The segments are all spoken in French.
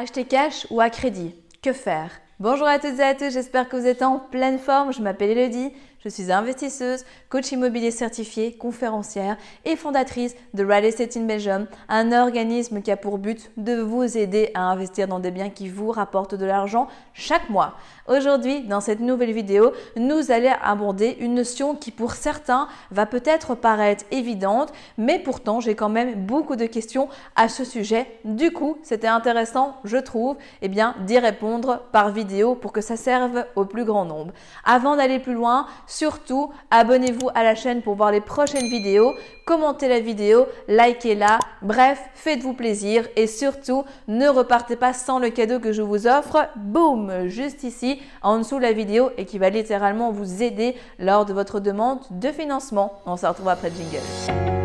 Acheter cash ou à crédit Que faire? Bonjour à toutes et à tous, j'espère que vous êtes en pleine forme. Je m'appelle Elodie, je suis investisseuse, coach immobilier certifié, conférencière et fondatrice de Real Estate in Belgium, un organisme qui a pour but de vous aider à investir dans des biens qui vous rapportent de l'argent chaque mois. Aujourd'hui, dans cette nouvelle vidéo, nous allons aborder une notion qui pour certains va peut-être paraître évidente, mais pourtant j'ai quand même beaucoup de questions à ce sujet. Du coup, c'était intéressant, je trouve, eh bien, d'y répondre par vidéo pour que ça serve au plus grand nombre. Avant d'aller plus loin, Surtout, abonnez-vous à la chaîne pour voir les prochaines vidéos, commentez la vidéo, likez-la, bref, faites-vous plaisir et surtout, ne repartez pas sans le cadeau que je vous offre, boum, juste ici, en dessous de la vidéo et qui va littéralement vous aider lors de votre demande de financement. On se retrouve après le jingle.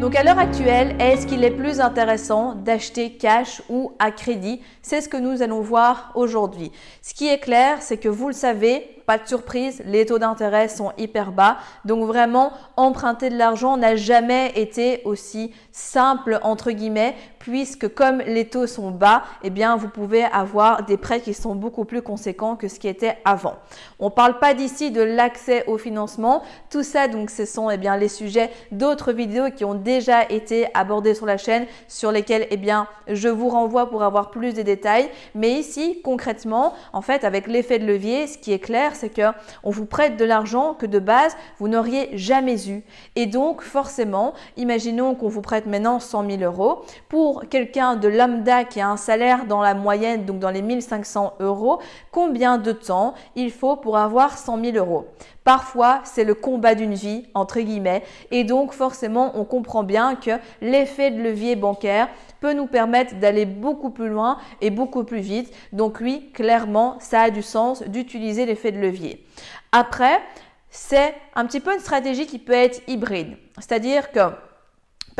Donc à l'heure actuelle, est-ce qu'il est plus intéressant d'acheter cash ou à crédit? C'est ce que nous allons voir aujourd'hui. Ce qui est clair, c'est que vous le savez, pas de surprise, les taux d'intérêt sont hyper bas. Donc vraiment, emprunter de l'argent n'a jamais été aussi simple entre guillemets, puisque comme les taux sont bas, eh bien vous pouvez avoir des prêts qui sont beaucoup plus conséquents que ce qui était avant. On ne parle pas d'ici de l'accès au financement. Tout ça, donc, ce sont eh bien les sujets d'autres vidéos qui ont déjà été abordés sur la chaîne, sur lesquels eh bien je vous renvoie pour avoir plus de détails. Mais ici, concrètement, en fait, avec l'effet de levier, ce qui est clair, c'est que on vous prête de l'argent que de base vous n'auriez jamais eu. Et donc forcément, imaginons qu'on vous prête maintenant 100 000 euros. Pour quelqu'un de lambda qui a un salaire dans la moyenne, donc dans les 1500 euros, combien de temps il faut pour avoir 100 000 euros? Parfois, c'est le combat d'une vie, entre guillemets, et donc forcément, on comprend bien que l'effet de levier bancaire peut nous permettre d'aller beaucoup plus loin et beaucoup plus vite. Donc oui, clairement, ça a du sens d'utiliser l'effet de levier. Après, c'est un petit peu une stratégie qui peut être hybride. C'est-à-dire que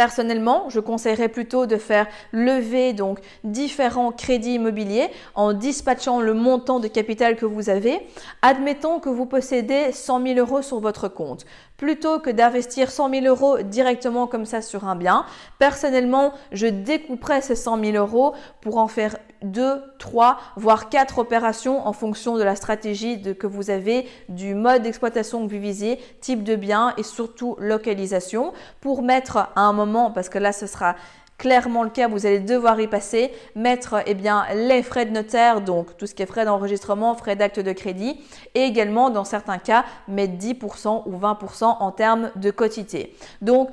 Personnellement, je conseillerais plutôt de faire lever donc différents crédits immobiliers en dispatchant le montant de capital que vous avez. Admettons que vous possédez 100 000 euros sur votre compte. Plutôt que d'investir 100 000 euros directement comme ça sur un bien, personnellement, je découperais ces 100 000 euros pour en faire deux, trois, voire quatre opérations en fonction de la stratégie que vous avez, du mode d'exploitation que vous visez, type de bien et surtout localisation pour mettre à un moment, parce que là ce sera clairement le cas, vous allez devoir y passer, mettre eh bien, les frais de notaire, donc tout ce qui est frais d'enregistrement, frais d'acte de crédit, et également dans certains cas, mettre 10% ou 20% en termes de quotité. Donc,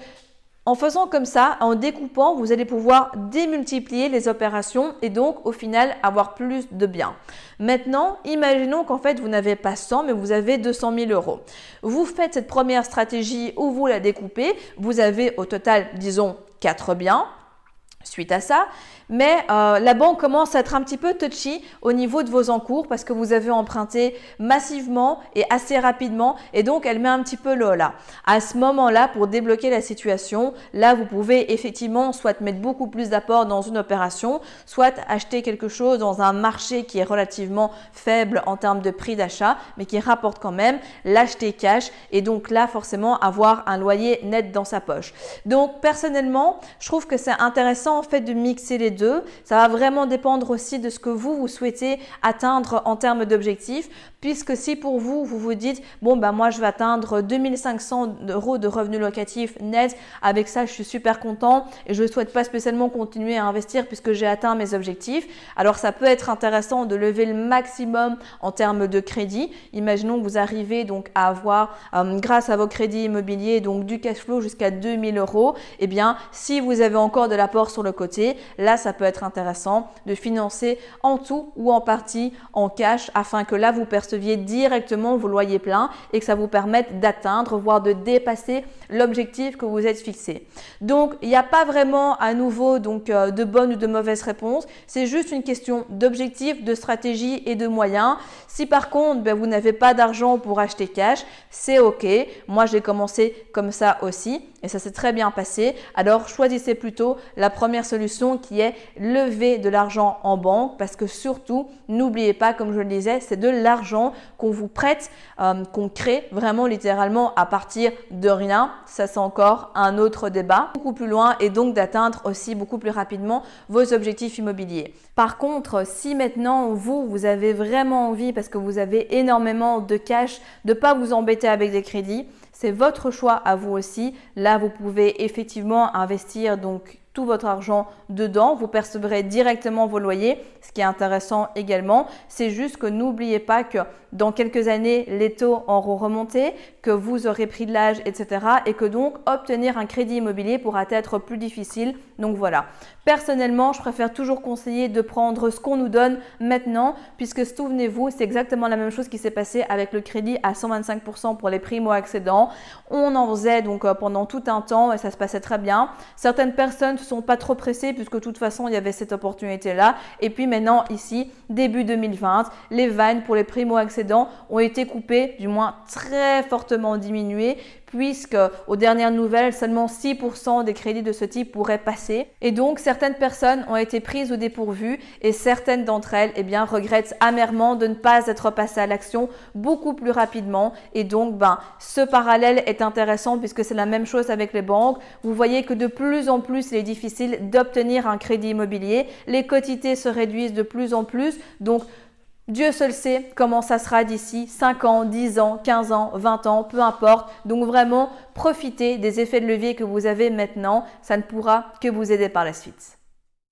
en faisant comme ça, en découpant, vous allez pouvoir démultiplier les opérations et donc au final avoir plus de biens. Maintenant, imaginons qu'en fait vous n'avez pas 100 mais vous avez 200 000 euros. Vous faites cette première stratégie où vous la découpez, vous avez au total, disons, 4 biens. Suite à ça, mais euh, la banque commence à être un petit peu touchy au niveau de vos encours parce que vous avez emprunté massivement et assez rapidement et donc elle met un petit peu l'eau là. À ce moment-là, pour débloquer la situation, là vous pouvez effectivement soit mettre beaucoup plus d'apport dans une opération, soit acheter quelque chose dans un marché qui est relativement faible en termes de prix d'achat, mais qui rapporte quand même, l'acheter cash et donc là forcément avoir un loyer net dans sa poche. Donc personnellement, je trouve que c'est intéressant en fait de mixer les deux. Ça va vraiment dépendre aussi de ce que vous, vous souhaitez atteindre en termes d'objectifs. Puisque si pour vous, vous vous dites, bon, bah moi, je vais atteindre 2500 euros de revenus locatifs net, avec ça, je suis super content et je ne souhaite pas spécialement continuer à investir puisque j'ai atteint mes objectifs. Alors, ça peut être intéressant de lever le maximum en termes de crédit. Imaginons que vous arrivez donc à avoir, euh, grâce à vos crédits immobiliers, donc du cash flow jusqu'à 2000 euros. Eh bien, si vous avez encore de l'apport le côté, là, ça peut être intéressant de financer en tout ou en partie en cash afin que là, vous perceviez directement vos loyers pleins et que ça vous permette d'atteindre, voire de dépasser l'objectif que vous êtes fixé. Donc, il n'y a pas vraiment à nouveau donc euh, de bonnes ou de mauvaises réponses. C'est juste une question d'objectif, de stratégie et de moyens. Si par contre, ben, vous n'avez pas d'argent pour acheter cash, c'est OK. Moi, j'ai commencé comme ça aussi et ça s'est très bien passé. Alors, choisissez plutôt la première première solution qui est lever de l'argent en banque parce que surtout, n'oubliez pas, comme je le disais, c'est de l'argent qu'on vous prête, euh, qu'on crée vraiment littéralement à partir de rien. Ça, c'est encore un autre débat, beaucoup plus loin et donc d'atteindre aussi beaucoup plus rapidement vos objectifs immobiliers. Par contre, si maintenant vous, vous avez vraiment envie, parce que vous avez énormément de cash, de pas vous embêter avec des crédits, c'est votre choix à vous aussi. Là, vous pouvez effectivement investir donc votre argent dedans. Vous percevrez directement vos loyers. Ce qui est intéressant également, c'est juste que n'oubliez pas que dans quelques années, les taux auront remonté, que vous aurez pris de l'âge, etc. Et que donc obtenir un crédit immobilier pourra être plus difficile. Donc voilà. Personnellement, je préfère toujours conseiller de prendre ce qu'on nous donne maintenant, puisque souvenez-vous, c'est exactement la même chose qui s'est passé avec le crédit à 125% pour les primo-accédants. On en faisait donc euh, pendant tout un temps et ça se passait très bien. Certaines personnes ne sont pas trop pressées puisque de toute façon, il y avait cette opportunité-là. Et puis maintenant, ici, début 2020, les vannes pour les primo-accédants ont été coupés, du moins très fortement diminués, puisque aux dernières nouvelles, seulement 6% des crédits de ce type pourraient passer. Et donc, certaines personnes ont été prises au dépourvu et certaines d'entre elles, eh bien, regrettent amèrement de ne pas être passées à l'action beaucoup plus rapidement. Et donc, ben, ce parallèle est intéressant puisque c'est la même chose avec les banques. Vous voyez que de plus en plus, il est difficile d'obtenir un crédit immobilier. Les quotités se réduisent de plus en plus. Donc, Dieu seul sait comment ça sera d'ici 5 ans, 10 ans, 15 ans, 20 ans, peu importe. Donc vraiment, profitez des effets de levier que vous avez maintenant. Ça ne pourra que vous aider par la suite.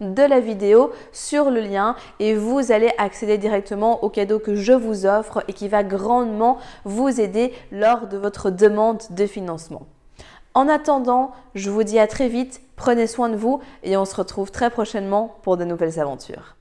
de la vidéo sur le lien et vous allez accéder directement au cadeau que je vous offre et qui va grandement vous aider lors de votre demande de financement. En attendant, je vous dis à très vite, prenez soin de vous et on se retrouve très prochainement pour de nouvelles aventures.